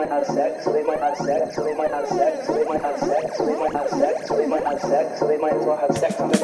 might have sex, they might have sex, they might have sex, they might have sex, they might have sex, they might have sex, they might as well have sex. on the